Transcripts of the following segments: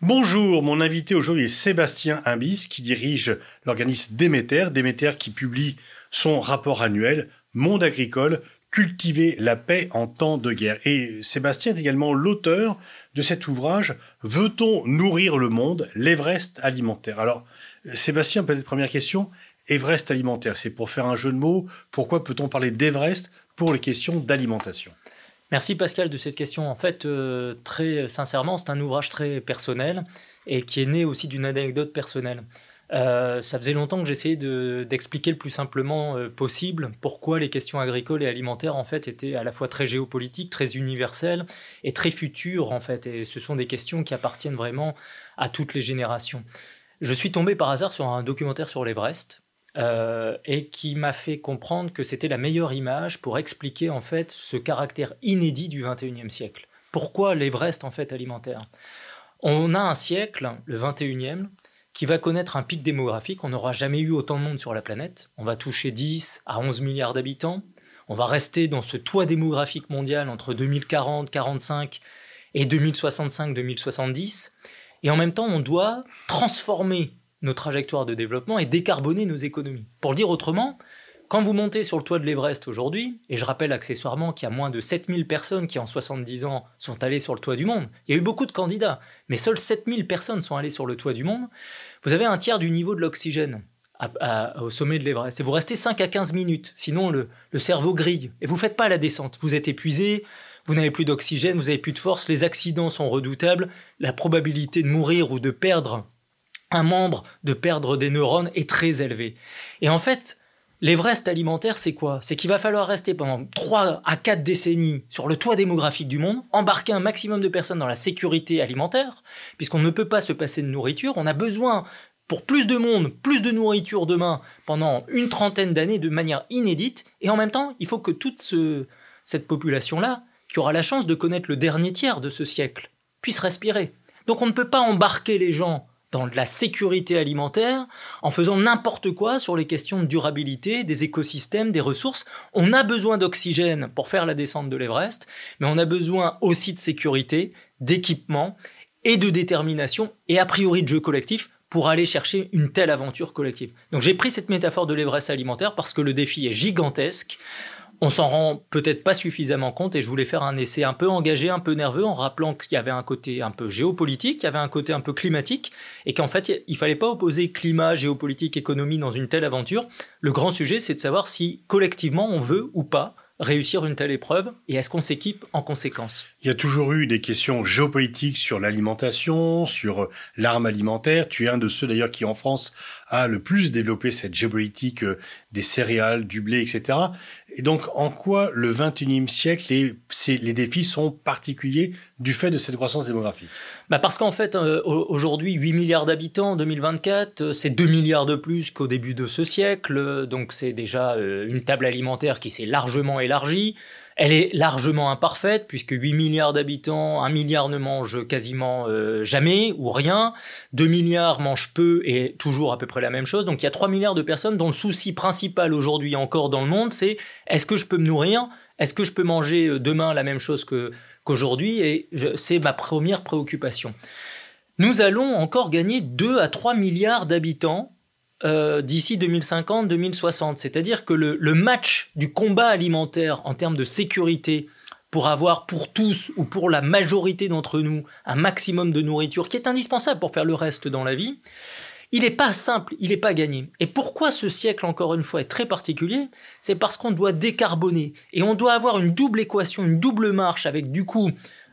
Bonjour, mon invité aujourd'hui est Sébastien Imbis qui dirige l'organisme Déméter, Déméter qui publie son rapport annuel Monde agricole, cultiver la paix en temps de guerre. Et Sébastien est également l'auteur de cet ouvrage Veut-on nourrir le monde? L'Everest alimentaire. Alors, Sébastien, peut-être première question, Everest alimentaire, c'est pour faire un jeu de mots. Pourquoi peut-on parler d'Everest pour les questions d'alimentation? Merci Pascal de cette question. En fait, euh, très sincèrement, c'est un ouvrage très personnel et qui est né aussi d'une anecdote personnelle. Euh, ça faisait longtemps que j'essayais d'expliquer le plus simplement euh, possible pourquoi les questions agricoles et alimentaires en fait étaient à la fois très géopolitiques, très universelles et très futures en fait. Et ce sont des questions qui appartiennent vraiment à toutes les générations. Je suis tombé par hasard sur un documentaire sur l'Everest euh, et qui m'a fait comprendre que c'était la meilleure image pour expliquer en fait ce caractère inédit du 21e siècle. Pourquoi l'Everest en fait alimentaire? On a un siècle, le 21e, qui va connaître un pic démographique. On n'aura jamais eu autant de monde sur la planète. On va toucher 10 à 11 milliards d'habitants. On va rester dans ce toit démographique mondial entre 2040, 45 et 2065, 2070. Et en même temps, on doit transformer nos trajectoires de développement et décarboner nos économies. Pour le dire autrement, quand vous montez sur le toit de l'Everest aujourd'hui, et je rappelle accessoirement qu'il y a moins de 7000 personnes qui en 70 ans sont allées sur le toit du monde, il y a eu beaucoup de candidats, mais seules 7000 personnes sont allées sur le toit du monde, vous avez un tiers du niveau de l'oxygène au sommet de l'Everest. Et vous restez 5 à 15 minutes, sinon le, cerveau grille. Et vous ne faites pas la descente. Vous êtes épuisé, vous n'avez plus d'oxygène, vous n'avez plus de force, les accidents sont redoutables, la probabilité de mourir ou de perdre un membre, de perdre des neurones est très élevée. Et en fait, l'Everest alimentaire, c'est quoi? C'est qu'il va falloir rester pendant 3 à 4 décennies sur le toit démographique du monde, embarquer un maximum de personnes dans la sécurité alimentaire, puisqu'on ne peut pas se passer de nourriture, on a besoin pour plus de monde, plus de nourriture demain pendant une trentaine d'années de manière inédite, et en même temps, il faut que toute cette population-là qui aura la chance de connaître le dernier tiers de ce siècle, puisse respirer. Donc on ne peut pas embarquer les gens dans la sécurité alimentaire en faisant n'importe quoi sur les questions de durabilité, des écosystèmes, des ressources. On a besoin d'oxygène pour faire la descente de l'Everest, mais on a besoin aussi de sécurité, d'équipement et de détermination et a priori de jeu collectif pour aller chercher une telle aventure collective. Donc j'ai pris cette métaphore de l'Everest alimentaire parce que le défi est gigantesque on s'en rend peut-être pas suffisamment compte et je voulais faire un essai un peu engagé, un peu nerveux en rappelant qu'il y avait un côté un peu géopolitique, il y avait un côté un peu climatique et qu'en fait il fallait pas opposer climat, géopolitique, économie dans une telle aventure. Le grand sujet c'est de savoir si collectivement on veut ou pas réussir une telle épreuve et est-ce qu'on s'équipe en conséquence Il y a toujours eu des questions géopolitiques sur l'alimentation, sur euh, l'arme alimentaire. Tu es un de ceux d'ailleurs qui en France a le plus développé cette géopolitique euh, des céréales, du blé, etc. Et donc en quoi le 21e siècle, les, les défis sont particuliers du fait de cette croissance démographique? Bah Parce qu'en fait, euh, aujourd'hui, 8 milliards d'habitants en 2024, euh, c'est 2 milliards de plus qu'au début de ce siècle. Donc c'est déjà une table alimentaire qui s'est largement élargie. Elle est largement imparfaite puisque 8 milliards d'habitants, 1 milliard ne mange quasiment jamais ou rien, 2 milliards mangent peu et toujours à peu près la même chose. Donc il y a 3 milliards de personnes dont le souci principal aujourd'hui encore dans le monde, c'est est-ce que je peux me nourrir? Est-ce que je peux manger demain la même chose qu'aujourd'hui, et c'est ma première préoccupation. Nous allons encore gagner 2 à 3 milliards d'habitants euh, d'ici 2050-2060. C'est-à-dire que le, le, match du combat alimentaire en termes de sécurité pour avoir pour tous ou pour la majorité d'entre nous un maximum de nourriture qui est indispensable pour faire le reste dans la vie, il n'est pas simple, il n'est pas gagné. Et pourquoi ce siècle, encore une fois, est très particulier? C'est parce qu'on doit décarboner. Et on doit avoir une double équation, une double marche avec du coup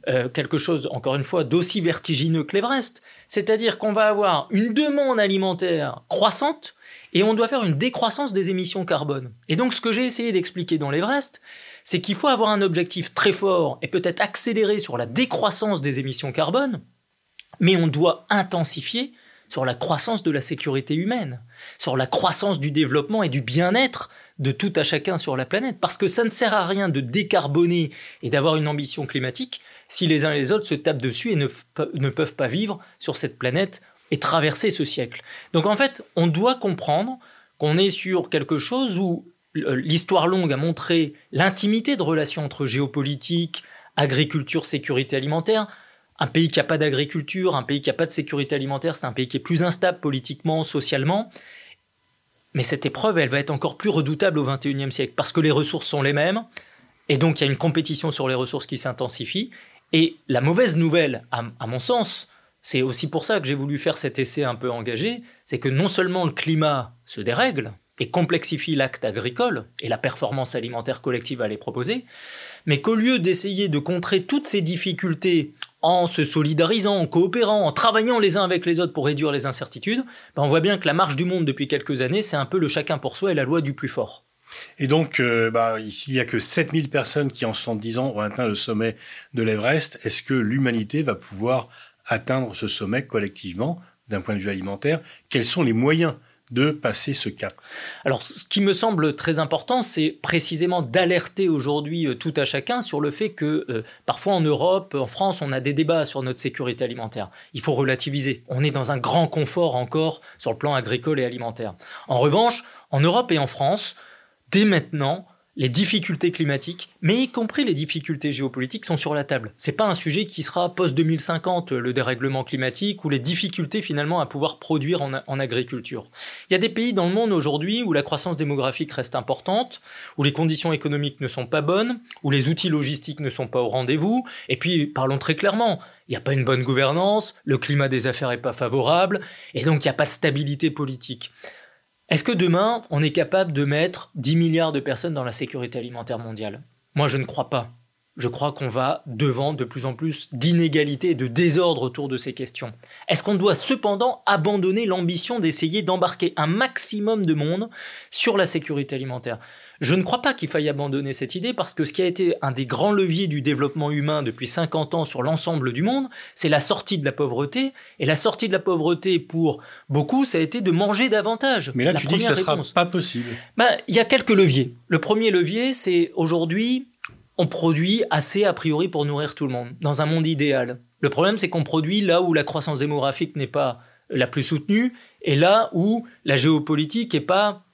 euh, quelque chose, encore une fois, d'aussi vertigineux que l'Everest. C'est-à-dire qu'on va avoir une demande alimentaire croissante et on doit faire une décroissance des émissions carbone. Et donc ce que j'ai essayé d'expliquer dans l'Everest, c'est qu'il faut avoir un objectif très fort et peut-être accélérer sur la décroissance des émissions carbone, mais on doit intensifier sur la croissance de la sécurité humaine, sur la croissance du développement et du bien-être de tout à chacun sur la planète. Parce que ça ne sert à rien de décarboner et d'avoir une ambition climatique si les uns et les autres se tapent dessus et ne, ne peuvent pas vivre sur cette planète et traverser ce siècle. Donc en fait, on doit comprendre qu'on est sur quelque chose où l'histoire longue a montré l'intimité de relations entre géopolitique, agriculture, sécurité alimentaire. Un pays qui n'a pas d'agriculture, un pays qui n'a pas de sécurité alimentaire, c'est un pays qui est plus instable politiquement, socialement. Mais cette épreuve, elle va être encore plus redoutable au XXIe siècle, parce que les ressources sont les mêmes, et donc il y a une compétition sur les ressources qui s'intensifie. Et la mauvaise nouvelle, à, mon sens, c'est aussi pour ça que j'ai voulu faire cet essai un peu engagé, c'est que non seulement le climat se dérègle et complexifie l'acte agricole et la performance alimentaire collective à les proposer, mais qu'au lieu d'essayer de contrer toutes ces difficultés en se solidarisant, en coopérant, en travaillant les uns avec les autres pour réduire les incertitudes, ben on voit bien que la marche du monde depuis quelques années, c'est un peu le chacun pour soi et la loi du plus fort. Et donc, euh, bah, il n'y a que 7000 personnes qui, en 70 ans, ont atteint le sommet de l'Everest. Est-ce que l'humanité va pouvoir atteindre ce sommet collectivement, d'un point de vue alimentaire? Quels sont les moyens de passer ce cap Alors, ce qui me semble très important, c'est précisément d'alerter aujourd'hui euh, tout à chacun sur le fait que euh, parfois en Europe, en France, on a des débats sur notre sécurité alimentaire. Il faut relativiser. On est dans un grand confort encore sur le plan agricole et alimentaire. En revanche, en Europe et en France, dès maintenant, les difficultés climatiques, mais y compris les difficultés géopolitiques, sont sur la table. C'est pas un sujet qui sera post 2050, le dérèglement climatique ou les difficultés finalement à pouvoir produire en, agriculture. Il y a des pays dans le monde aujourd'hui où la croissance démographique reste importante, où les conditions économiques ne sont pas bonnes, où les outils logistiques ne sont pas au rendez-vous. Et puis, parlons très clairement, il n'y a pas une bonne gouvernance, le climat des affaires n'est pas favorable, et donc il n'y a pas de stabilité politique. Est-ce que demain, on est capable de mettre 10 milliards de personnes dans la sécurité alimentaire mondiale? Moi, je ne crois pas. Je crois qu'on va devant de plus en plus d'inégalités et de désordre autour de ces questions. Est-ce qu'on doit cependant abandonner l'ambition d'essayer d'embarquer un maximum de monde sur la sécurité alimentaire? Je ne crois pas qu'il faille abandonner cette idée parce que ce qui a été un des grands leviers du développement humain depuis 50 ans sur l'ensemble du monde, c'est la sortie de la pauvreté. Et la sortie de la pauvreté pour beaucoup, ça a été de manger davantage. Mais là, tu dis que ce ne sera pas possible. Bah, il y a quelques leviers. Le premier levier, c'est aujourd'hui, on produit assez a priori pour nourrir tout le monde, dans un monde idéal. Le problème, c'est qu'on produit là où la croissance démographique n'est pas la plus soutenue et là où la géopolitique n'est pas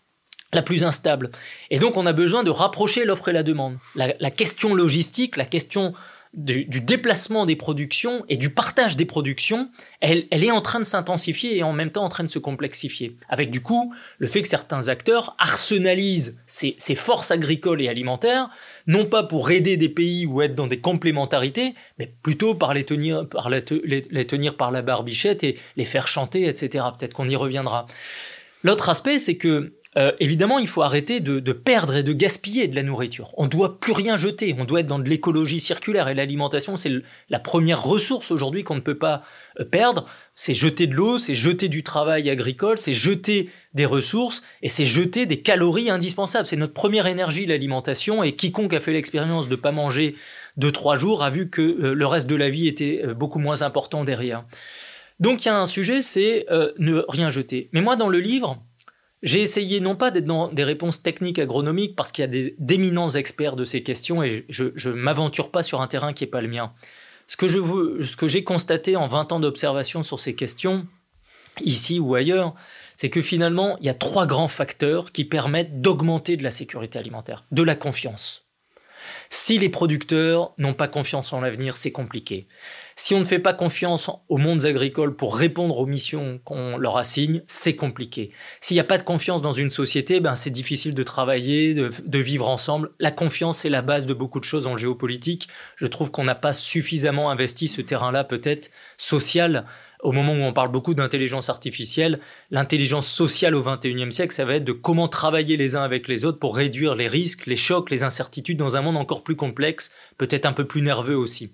la plus instable. Et donc on a besoin de rapprocher l'offre et la demande. La, question logistique, la question du, déplacement des productions et du partage des productions, elle, est en train de s'intensifier et en même temps en train de se complexifier. Avec du coup le fait que certains acteurs arsenalisent ces, forces agricoles et alimentaires, non pas pour aider des pays ou être dans des complémentarités, mais plutôt par les tenir par, les tenir par la barbichette et les faire chanter, etc. Peut-être qu'on y reviendra. L'autre aspect, c'est que euh, évidemment, il faut arrêter de, perdre et de gaspiller de la nourriture. On ne doit plus rien jeter. On doit être dans de l'écologie circulaire. Et l'alimentation, c'est la première ressource aujourd'hui qu'on ne peut pas euh, perdre. C'est jeter de l'eau, c'est jeter du travail agricole, c'est jeter des ressources et c'est jeter des calories indispensables. C'est notre première énergie, l'alimentation. Et quiconque a fait l'expérience de ne pas manger deux, trois jours a vu que euh, le reste de la vie était beaucoup moins important derrière. Donc il y a un sujet, c'est ne rien jeter. Mais moi, dans le livre, j'ai essayé non pas d'être dans des réponses techniques agronomiques parce qu'il y a d'éminents experts de ces questions et je ne m'aventure pas sur un terrain qui n'est pas le mien. Ce que, j'ai constaté en 20 ans d'observation sur ces questions, ici ou ailleurs, c'est que finalement, il y a trois grands facteurs qui permettent d'augmenter de la sécurité alimentaire. De la confiance. Si les producteurs n'ont pas confiance en l'avenir, c'est compliqué. Si on ne fait pas confiance aux mondes agricoles pour répondre aux missions qu'on leur assigne, c'est compliqué. S'il n'y a pas de confiance dans une société, ben c'est difficile de travailler, de, vivre ensemble. La confiance est la base de beaucoup de choses en géopolitique. Je trouve qu'on n'a pas suffisamment investi ce terrain-là, peut-être social. Au moment où on parle beaucoup d'intelligence artificielle, l'intelligence sociale au XXIe siècle, ça va être de comment travailler les uns avec les autres pour réduire les risques, les chocs, les incertitudes dans un monde encore plus complexe, peut-être un peu plus nerveux aussi.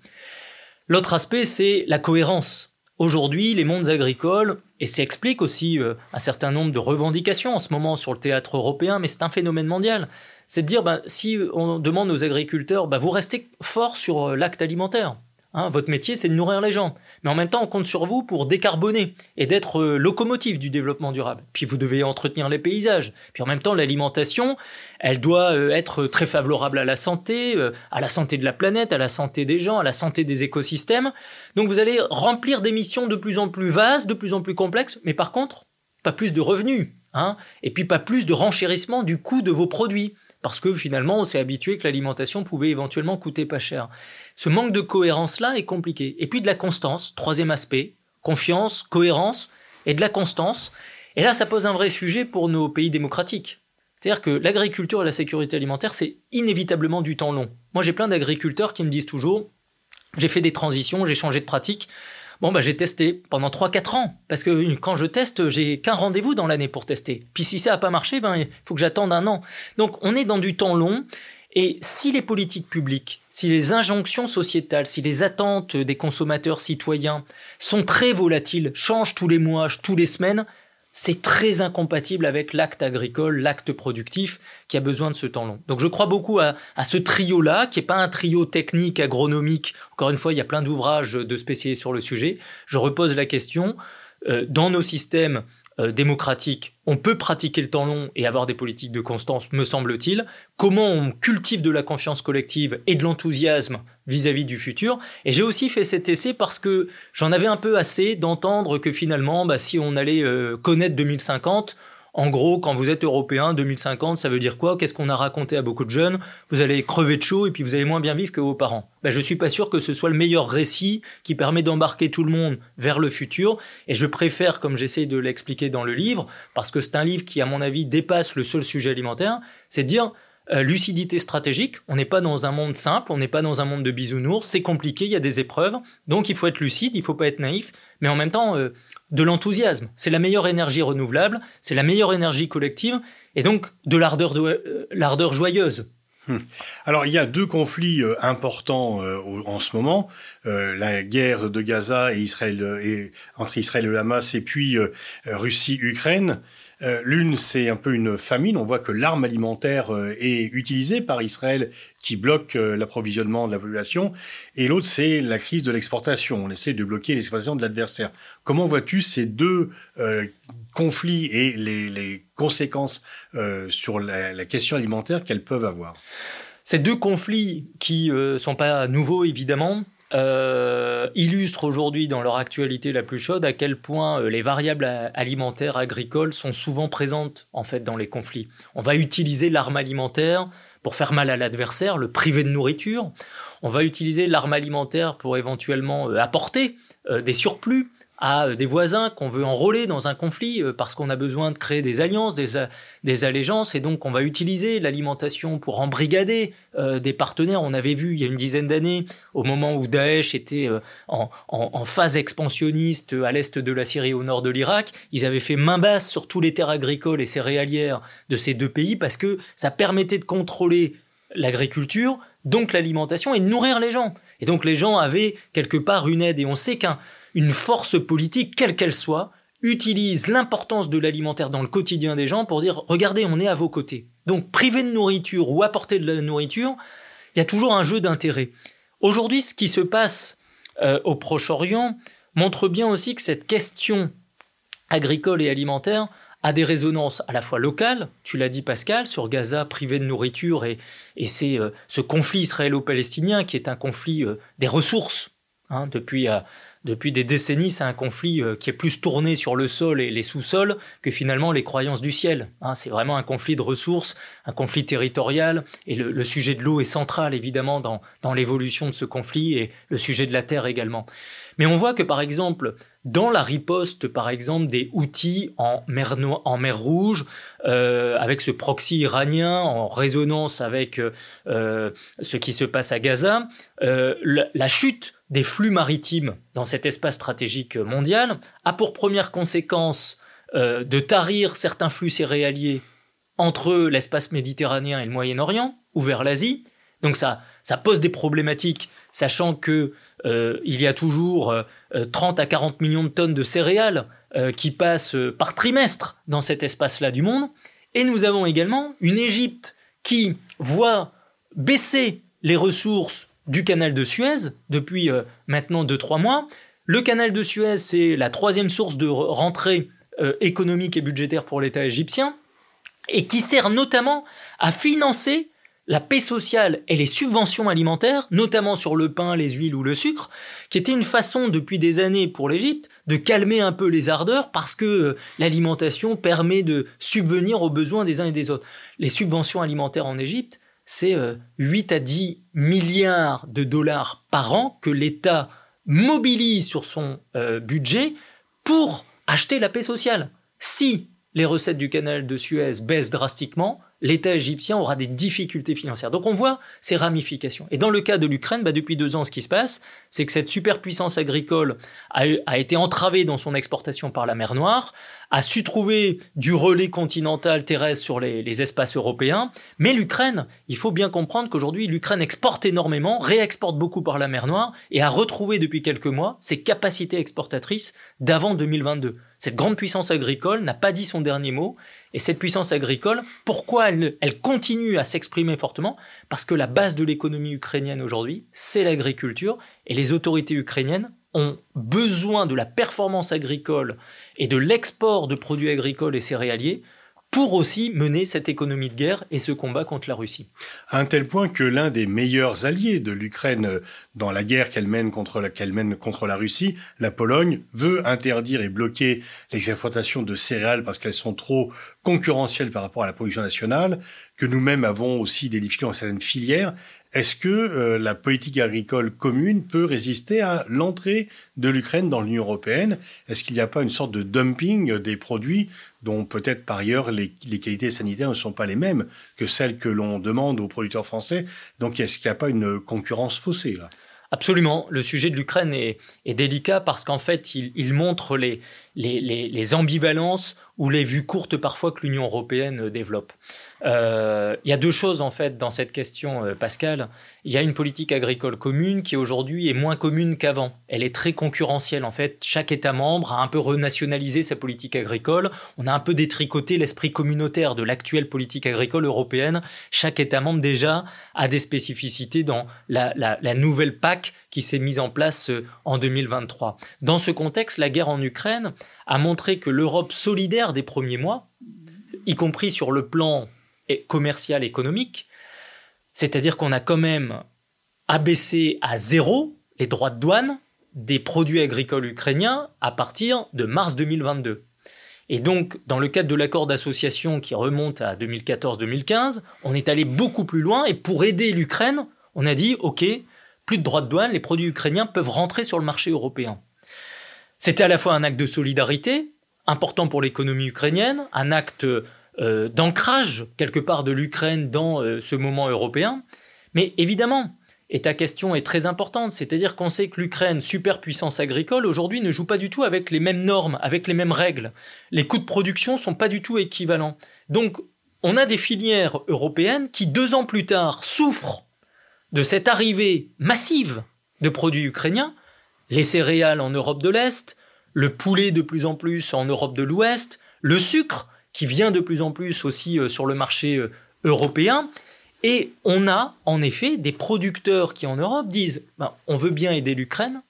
L'autre aspect, c'est la cohérence. Aujourd'hui, les mondes agricoles, et ça explique aussi euh, un certain nombre de revendications en ce moment sur le théâtre européen, mais c'est un phénomène mondial. C'est de dire, ben, si on demande aux agriculteurs, ben, vous restez fort sur euh, l'acte alimentaire. Hein, votre métier, c'est de nourrir les gens. Mais en même temps, on compte sur vous pour décarboner et d'être euh, locomotive du développement durable. Puis vous devez entretenir les paysages. Puis en même temps, l'alimentation, elle doit euh, être très favorable à la santé, euh, à la santé de la planète, à la santé des gens, à la santé des écosystèmes. Donc vous allez remplir des missions de plus en plus vastes, de plus en plus complexes, mais par contre, pas plus de revenus. Hein, et puis pas plus de renchérissement du coût de vos produits. Parce que finalement on s'est habitué que l'alimentation pouvait éventuellement coûter pas cher. Ce manque de cohérence-là est compliqué. Et puis de la constance, troisième aspect, confiance, cohérence et de la constance. Et là, ça pose un vrai sujet pour nos pays démocratiques. C'est-à-dire que l'agriculture et la sécurité alimentaire, c'est inévitablement du temps long. Moi, j'ai plein d'agriculteurs qui me disent toujours, j'ai fait des transitions, j'ai changé de pratique. Bon, bah, j'ai testé pendant 3-4 ans. Parce que quand je teste, j'ai qu'un rendez-vous dans l'année pour tester. Puis si ça n'a pas marché, ben, il faut que j'attende un an. Donc, on est dans du temps long. Et si les politiques publiques, si les injonctions sociétales, si les attentes des consommateurs citoyens sont très volatiles, changent tous les mois, tous les semaines, c'est très incompatible avec l'acte agricole, l'acte productif qui a besoin de ce temps long. Donc je crois beaucoup à, ce trio-là, qui n'est pas un trio technique, agronomique. Encore une fois, il y a plein d'ouvrages de spécialistes sur le sujet. Je repose la question, euh, dans nos systèmes euh, démocratique, on peut pratiquer le temps long et avoir des politiques de constance, me semble-t-il. Comment on cultive de la confiance collective et de l'enthousiasme vis-à-vis du futur. Et j'ai aussi fait cet essai parce que j'en avais un peu assez d'entendre que finalement, bah, si on allait euh, connaître 2050, en gros, quand vous êtes européen, 2050, ça veut dire quoi? Qu'est-ce qu'on a raconté à beaucoup de jeunes? Vous allez crever de chaud et puis vous allez moins bien vivre que vos parents. Ben, je suis pas sûr que ce soit le meilleur récit qui permet d'embarquer tout le monde vers le futur. Et je préfère, comme j'essaie de l'expliquer dans le livre, parce que c'est un livre qui, à mon avis, dépasse le seul sujet alimentaire, c'est de dire euh, lucidité stratégique. On n'est pas dans un monde simple, on n'est pas dans un monde de bisounours, c'est compliqué, il y a des épreuves. Donc il faut être lucide, il faut pas être naïf, mais en même temps euh, de l'enthousiasme. C'est la meilleure énergie renouvelable, c'est la meilleure énergie collective, et donc de l'ardeur, euh, l'ardeur joyeuse. Hmm. Alors il y a deux conflits importants en ce moment la guerre de Gaza et Israël et, entre Israël et le Hamas et puis Russie-Ukraine. Euh, l'une, c'est un peu une famine. On voit que l'arme alimentaire euh, est utilisée par Israël qui bloque euh, l'approvisionnement de la population. Et l'autre, c'est la crise de l'exportation. On essaie de bloquer l'exportation de l'adversaire. Comment vois-tu ces deux conflits et les, conséquences sur la, question alimentaire qu'elles peuvent avoir? Ces deux conflits qui ne sont pas nouveaux, évidemment, euh, illustrent aujourd'hui dans leur actualité la plus chaude à quel point euh, les variables alimentaires agricoles sont souvent présentes en fait dans les conflits. On va utiliser l'arme alimentaire pour faire mal à l'adversaire, le priver de nourriture. On va utiliser l'arme alimentaire pour éventuellement euh, apporter des surplus à euh, des voisins qu'on veut enrôler dans un conflit euh, parce qu'on a besoin de créer des alliances, des, des allégeances, et donc on va utiliser l'alimentation pour embrigader euh, des partenaires. On avait vu il y a une dizaine d'années, au moment où Daesh était en, phase expansionniste à l'est de la Syrie, au nord de l'Irak, ils avaient fait main basse sur tous les terres agricoles et céréalières de ces deux pays parce que ça permettait de contrôler l'agriculture, donc l'alimentation, et de nourrir les gens. Et donc les gens avaient quelque part une aide, et on sait qu'un une force politique, quelle qu'elle soit, utilise l'importance de l'alimentaire dans le quotidien des gens pour dire regardez, on est à vos côtés. Donc priver de nourriture ou apporter de la nourriture, il y a toujours un jeu d'intérêt. Aujourd'hui, ce qui se passe euh, au Proche-Orient montre bien aussi que cette question agricole et alimentaire a des résonances à la fois locales, tu l'as dit Pascal, sur Gaza privé de nourriture et, c'est euh, ce conflit israélo-palestinien qui est un conflit euh, des ressources. Hein, depuis depuis des décennies, c'est un conflit euh, qui est plus tourné sur le sol et les sous-sols que finalement les croyances du ciel. Hein. c'est vraiment un conflit de ressources, un conflit territorial, et le, sujet de l'eau est central évidemment dans, dans l'évolution de ce conflit, et le sujet de la terre également. Mais on voit que par exemple, dans la riposte, par exemple, des outils en mer, en mer Rouge, euh, avec ce proxy iranien en résonance avec euh, ce qui se passe à Gaza, la, chute des flux maritimes dans cet espace stratégique mondial a pour première conséquence euh, de tarir certains flux céréaliers entre l'espace méditerranéen et le Moyen-Orient ou vers l'Asie. Donc ça, ça pose des problématiques, sachant que euh, il y a toujours 30 euh, à 40 millions de tonnes de céréales qui passent par trimestre dans cet espace-là du monde. Et nous avons également une Égypte qui voit baisser les ressources du canal de Suez depuis euh, maintenant 2-3 mois. Le canal de Suez, c'est la troisième source de rentrée euh, économique et budgétaire pour l'État égyptien, et qui sert notamment à financer la paix sociale et les subventions alimentaires, notamment sur le pain, les huiles ou le sucre, qui était une façon depuis des années pour l'Égypte de calmer un peu les ardeurs parce que euh, l'alimentation permet de subvenir aux besoins des uns et des autres. Les subventions alimentaires en Égypte, c'est 8 à 10 milliards de dollars par an que l'État mobilise sur son budget pour acheter la paix sociale. Si les recettes du canal de Suez baissent drastiquement, l'État égyptien aura des difficultés financières. Donc on voit ces ramifications. Et dans le cas de l'Ukraine, bah, depuis deux ans, ce qui se passe, c'est que cette superpuissance agricole a, été entravée dans son exportation par la mer Noire, a su trouver du relais continental terrestre sur les espaces européens. Mais l'Ukraine, il faut bien comprendre qu'aujourd'hui, l'Ukraine exporte énormément, réexporte beaucoup par la mer Noire et a retrouvé depuis quelques mois ses capacités exportatrices d'avant 2022. Cette grande puissance agricole n'a pas dit son dernier mot. Et cette puissance agricole, pourquoi elle, continue à s'exprimer fortement? Parce que la base de l'économie ukrainienne aujourd'hui, c'est l'agriculture, et les autorités ukrainiennes ont besoin de la performance agricole et de l'export de produits agricoles et céréaliers pour aussi mener cette économie de guerre et ce combat contre la Russie. À un tel point que l'un des meilleurs alliés de l'Ukraine dans la guerre qu'elle mène contre la, Russie, la Pologne, veut interdire et bloquer les exportations de céréales parce qu'elles sont trop concurrentielles par rapport à la production nationale, que nous-mêmes avons aussi des difficultés dans certaines filières. Est-ce que euh, la politique agricole commune peut résister à l'entrée de l'Ukraine dans l'Union européenne? Est-ce qu'il n'y a pas une sorte de dumping des produits dont peut-être par ailleurs les, qualités sanitaires ne sont pas les mêmes que celles que l'on demande aux producteurs français? Donc est-ce qu'il n'y a pas une concurrence faussée Absolument. Le sujet de l'Ukraine est, délicat parce qu'en fait, il montre les, les, ambivalences ou les vues courtes parfois que l'Union européenne développe. Euh, il y a deux choses en fait dans cette question, euh, Pascal. Il y a une politique agricole commune qui aujourd'hui est moins commune qu'avant. Elle est très concurrentielle en fait. Chaque État membre a un peu renationalisé sa politique agricole. On a un peu détricoté l'esprit communautaire de l'actuelle politique agricole européenne. Chaque État membre déjà a des spécificités dans la, nouvelle PAC qui s'est mise en place euh, en 2023. Dans ce contexte, la guerre en Ukraine a montré que l'Europe solidaire des premiers mois, y compris sur le plan commercial économique, c'est-à-dire qu'on a quand même abaissé à zéro les droits de douane des produits agricoles ukrainiens à partir de mars 2022. Et donc, dans le cadre de l'accord d'association qui remonte à 2014-2015, on est allé beaucoup plus loin et pour aider l'Ukraine, on a dit, OK, plus de droits de douane, les produits ukrainiens peuvent rentrer sur le marché européen. C'était à la fois un acte de solidarité, important pour l'économie ukrainienne, un acte euh, d'ancrage quelque part de l'Ukraine dans euh, ce moment européen. Mais évidemment, et ta question est très importante, c'est-à-dire qu'on sait que l'Ukraine, superpuissance agricole, aujourd'hui ne joue pas du tout avec les mêmes normes, avec les mêmes règles. Les coûts de production sont pas du tout équivalents. Donc, on a des filières européennes qui, deux ans plus tard, souffrent de cette arrivée massive de produits ukrainiens, les céréales en Europe de l'Est, le poulet de plus en plus en Europe de l'Ouest, le sucre, qui vient de plus en plus aussi euh, sur le marché euh, européen. Et on a en effet des producteurs qui en Europe disent ben, on veut bien aider l'Ukraine,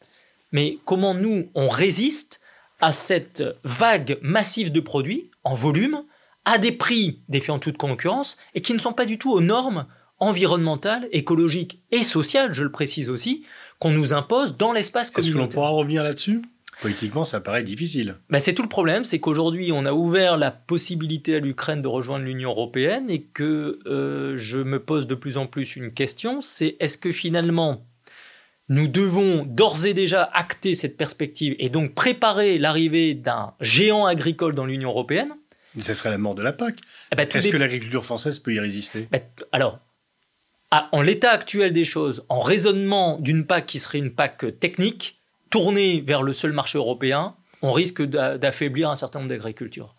mais comment nous on résiste à cette vague massive de produits en volume à des prix défiant toute concurrence et qui ne sont pas du tout aux normes environnementales, écologiques et sociales, je le précise aussi, qu'on nous impose dans l'espace communautaire. Est-ce que l'on pourra revenir là-dessus? Politiquement, ça paraît difficile. Ben, c'est tout le problème, c'est qu'aujourd'hui, on a ouvert la possibilité à l'Ukraine de rejoindre l'Union européenne et que euh, je me pose de plus en plus une question, c'est est-ce que finalement, nous devons d'ores et déjà acter cette perspective et donc préparer l'arrivée d'un géant agricole dans l'Union européenne? Ce serait la mort de la PAC. Eh ben, est-ce que l'agriculture française peut y résister? Ben, Alors, en l'état actuel des choses, en raisonnement d'une PAC qui serait une PAC technique, tourner vers le seul marché européen, on risque d'affaiblir un certain nombre d'agricultures.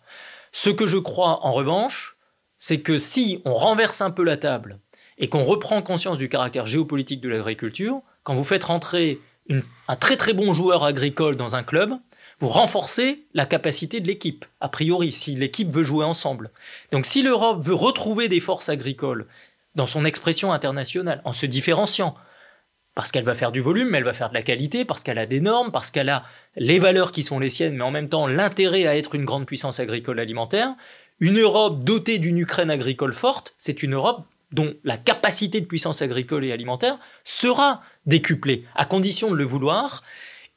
Ce que je crois en revanche, c'est que si on renverse un peu la table et qu'on reprend conscience du caractère géopolitique de l'agriculture, quand vous faites rentrer un très très bon joueur agricole dans un club, vous renforcez la capacité de l'équipe, a priori, si l'équipe veut jouer ensemble. Donc si l'Europe veut retrouver des forces agricoles dans son expression internationale, en se différenciant, parce qu'elle va faire du volume, mais elle va faire de la qualité, parce qu'elle a des normes, parce qu'elle a les valeurs qui sont les siennes, mais en même temps l'intérêt à être une grande puissance agricole alimentaire. Une Europe dotée d'une Ukraine agricole forte, c'est une Europe dont la capacité de puissance agricole et alimentaire sera décuplée, à condition de le vouloir.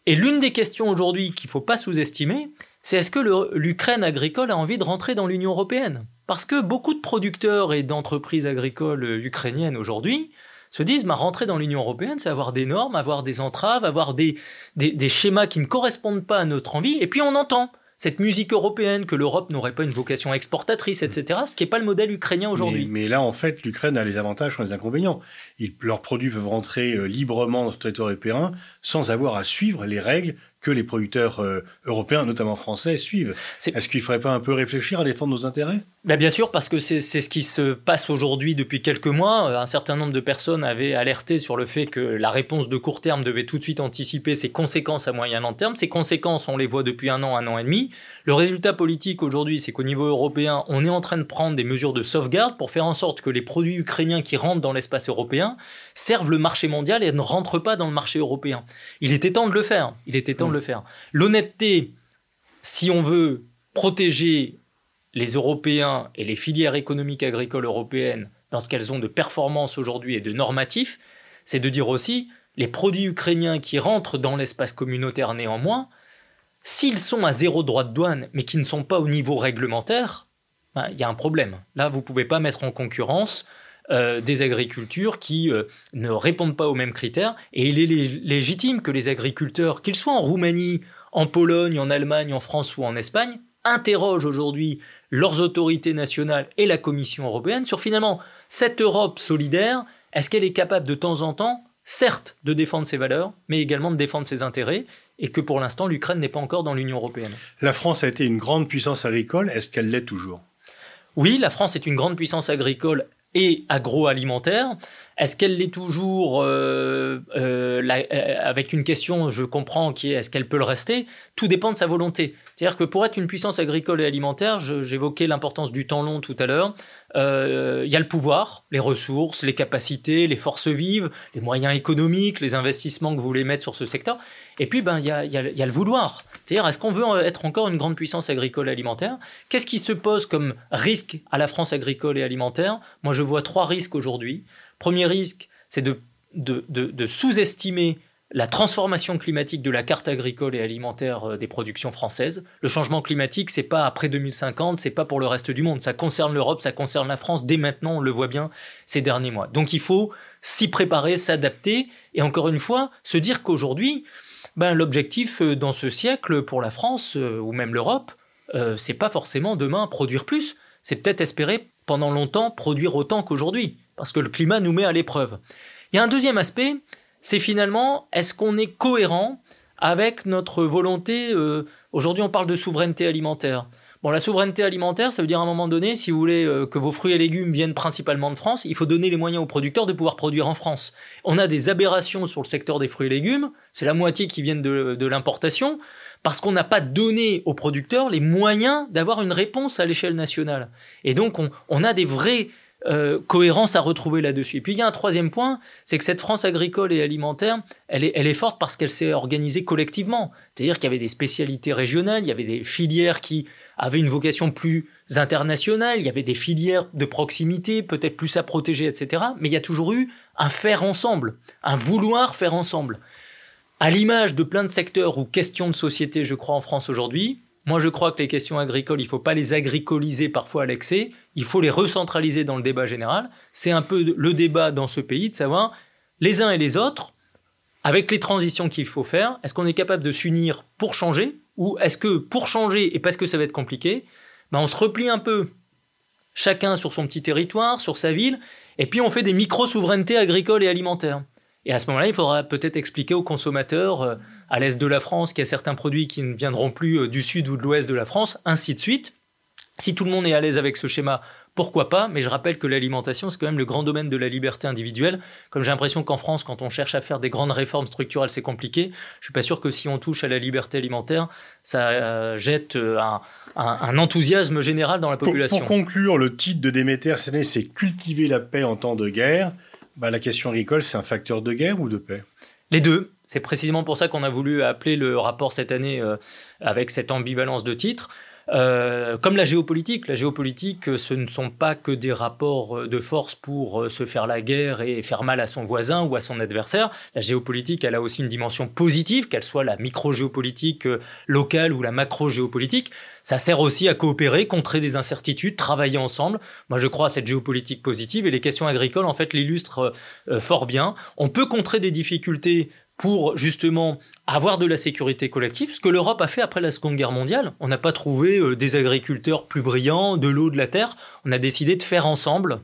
Et l'une des questions aujourd'hui qu'il ne faut pas sous-estimer, c'est est-ce que l'Ukraine agricole a envie de rentrer dans l'Union européenne? Parce que beaucoup de producteurs et d'entreprises agricoles ukrainiennes aujourd'hui se disent bah, rentrer dans l'Union européenne, c'est avoir des normes, avoir des entraves, avoir des, schémas qui ne correspondent pas à notre envie. Et puis on entend cette musique européenne, que l'Europe n'aurait pas une vocation exportatrice, etc., ce qui n'est pas le modèle ukrainien aujourd'hui. Mais, là, en fait, l'Ukraine a les avantages et les inconvénients. Leurs produits peuvent rentrer euh, librement dans le territoire européen sans avoir à suivre les règles que les producteurs euh, européens, notamment français, suivent. Est-ce qu'il ne faudrait pas un peu réfléchir à défendre nos intérêts? Ben Bien sûr, parce que c'est ce qui se passe aujourd'hui depuis quelques mois. Un certain nombre de personnes avaient alerté sur le fait que la réponse de court terme devait tout de suite anticiper ses conséquences à moyen long terme. Ces conséquences, on les voit depuis un an, un an et demi. Le résultat politique aujourd'hui, c'est qu'au niveau européen, on est en train de prendre des mesures de sauvegarde pour faire en sorte que les produits ukrainiens qui rentrent dans l'espace européen servent le marché mondial et ne rentrent pas dans le marché européen. Il était temps de le faire. Il était temps de le faire. L'honnêteté, si on veut protéger les Européens et les filières économiques agricoles européennes dans ce qu'elles ont de performance aujourd'hui et de normatif, c'est de dire aussi les produits ukrainiens qui rentrent dans l'espace communautaire néanmoins, s'ils sont à zéro droit de douane mais qui ne sont pas au niveau réglementaire, ben, il y a un problème. Là, vous ne pouvez pas mettre en concurrence euh, des agricultures qui euh, ne répondent pas aux mêmes critères. Et il est légitime que les agriculteurs, qu'ils soient en Roumanie, en Pologne, en Allemagne, en France ou en Espagne, interrogent aujourd'hui leurs autorités nationales et la Commission européenne sur finalement cette Europe solidaire, est-ce qu'elle est capable de temps en temps, certes, de défendre ses valeurs, mais également de défendre ses intérêts, et que pour l'instant l'Ukraine n'est pas encore dans l'Union européenne. La France a été une grande puissance agricole, est-ce qu'elle l'est toujours? Oui, la France est une grande puissance agricole et agroalimentaire. Est-ce qu'elle l'est toujours euh, euh, euh, avec une question, je comprends, qui est est-ce qu'elle peut le rester? Tout dépend de sa volonté. C'est-à-dire que pour être une puissance agricole et alimentaire, j'évoquais l'importance du temps long tout à l'heure, il y a le pouvoir, les ressources, les capacités, les forces vives, les moyens économiques, les investissements que vous voulez mettre sur ce secteur. Et puis, ben, il y a, y a le vouloir. C'est-à-dire, est-ce qu'on veut être encore une grande puissance agricole et alimentaire? Qu'est-ce qui se pose comme risque à la France agricole et alimentaire? Moi, je vois trois risques aujourd'hui. Premier risque, c'est de, sous-estimer la transformation climatique de la carte agricole et alimentaire euh, des productions françaises. Le changement climatique, c'est pas après 2050, c'est pas pour le reste du monde. Ça concerne l'Europe, ça concerne la France. Dès maintenant, on le voit bien ces derniers mois. Donc, il faut s'y préparer, s'adapter, et encore une fois, se dire qu'aujourd'hui, ben, l'objectif euh, dans ce siècle pour la France euh, ou même l'Europe, euh, c'est pas forcément demain produire plus, c'est peut-être espérer pendant longtemps produire autant qu'aujourd'hui, parce que le climat nous met à l'épreuve. Il y a un deuxième aspect, c'est finalement est-ce qu'on est cohérent avec notre volonté, aujourd'hui on parle de souveraineté alimentaire, Bon, la souveraineté alimentaire, ça veut dire à un moment donné, si vous voulez euh, que vos fruits et légumes viennent principalement de France, il faut donner les moyens aux producteurs de pouvoir produire en France. On a des aberrations sur le secteur des fruits et légumes, c'est la moitié qui viennent de, l'importation, parce qu'on n'a pas donné aux producteurs les moyens d'avoir une réponse à l'échelle nationale. Et donc, on, a des vrais euh, cohérence à retrouver là-dessus. Et puis il y a un troisième point, c'est que cette France agricole et alimentaire, elle est forte parce qu'elle s'est organisée collectivement. C'est-à-dire qu'il y avait des spécialités régionales, il y avait des filières qui avaient une vocation plus internationale, il y avait des filières de proximité, peut-être plus à protéger, etc. Mais il y a toujours eu un faire ensemble, un vouloir faire ensemble. À l'image de plein de secteurs ou questions de société, je crois, en France aujourd'hui, moi, je crois que les questions agricoles, il ne faut pas les agricoliser parfois à l'excès, il faut les recentraliser dans le débat général. C'est un peu le débat dans ce pays de savoir les uns et les autres, avec les transitions qu'il faut faire, est-ce qu'on est capable de s'unir pour changer ou est-ce que pour changer et parce que ça va être compliqué, ben on se replie un peu chacun sur son petit territoire, sur sa ville, et puis on fait des micro-souverainetés agricoles et alimentaires. Et à ce moment-là, il faudra peut-être expliquer aux consommateurs euh, à l'est de la France qu'il y a certains produits qui ne viendront plus euh, du sud ou de l'ouest de la France, ainsi de suite. Si tout le monde est à l'aise avec ce schéma, pourquoi pas? Mais je rappelle que l'alimentation, c'est quand même le grand domaine de la liberté individuelle. Comme j'ai l'impression qu'en France, quand on cherche à faire des grandes réformes structurelles, c'est compliqué. Je suis pas sûr que si on touche à la liberté alimentaire, ça euh, jette un, enthousiasme général dans la population. Pour, conclure, le titre de Déméter année, c'est Cultiver la paix en temps de guerre bah, la question agricole, c'est un facteur de guerre ou de paix? Les deux. C'est précisément pour ça qu'on a voulu appeler le rapport cette année euh, avec cette ambivalence de titre. Euh, comme la géopolitique. La géopolitique, euh, ce ne sont pas que des rapports euh, de force pour se faire la guerre et faire mal à son voisin ou à son adversaire. La géopolitique, elle a aussi une dimension positive, qu'elle soit la micro-géopolitique locale ou la macro-géopolitique. Ça sert aussi à coopérer, contrer des incertitudes, travailler ensemble. Moi, je crois à cette géopolitique positive et les questions agricoles, en fait, l'illustrent fort bien. On peut contrer des difficultés pour justement avoir de la sécurité collective, ce que l'Europe a fait après la Seconde Guerre mondiale. On n'a pas trouvé euh, des agriculteurs plus brillants, de l'eau, de la terre. On a décidé de faire ensemble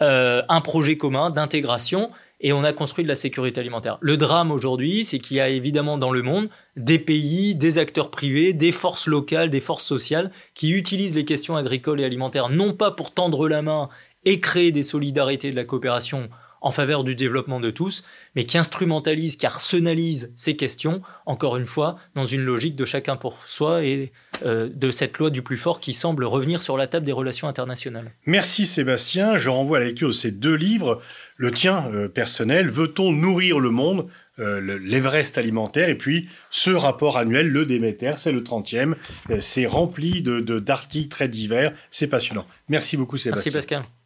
euh, un projet commun d'intégration et on a construit de la sécurité alimentaire. Le drame aujourd'hui, c'est qu'il y a évidemment dans le monde des pays, des acteurs privés, des forces locales, des forces sociales qui utilisent les questions agricoles et alimentaires non pas pour tendre la main et créer des solidarités de la coopération en faveur du développement de tous, mais qui instrumentalise, qui arsenalise ces questions, encore une fois, dans une logique de chacun pour soi et euh, de cette loi du plus fort qui semble revenir sur la table des relations internationales. Merci Sébastien. Je renvoie à la lecture de ces deux livres. Le tien euh, personnel, Veut-on nourrir le monde euh, l'Everest alimentaire, et puis ce rapport annuel, le Déméter, c'est le 30e, c'est rempli d'articles de, d'articles très divers, c'est passionnant. Merci beaucoup Sébastien. Merci Pascal.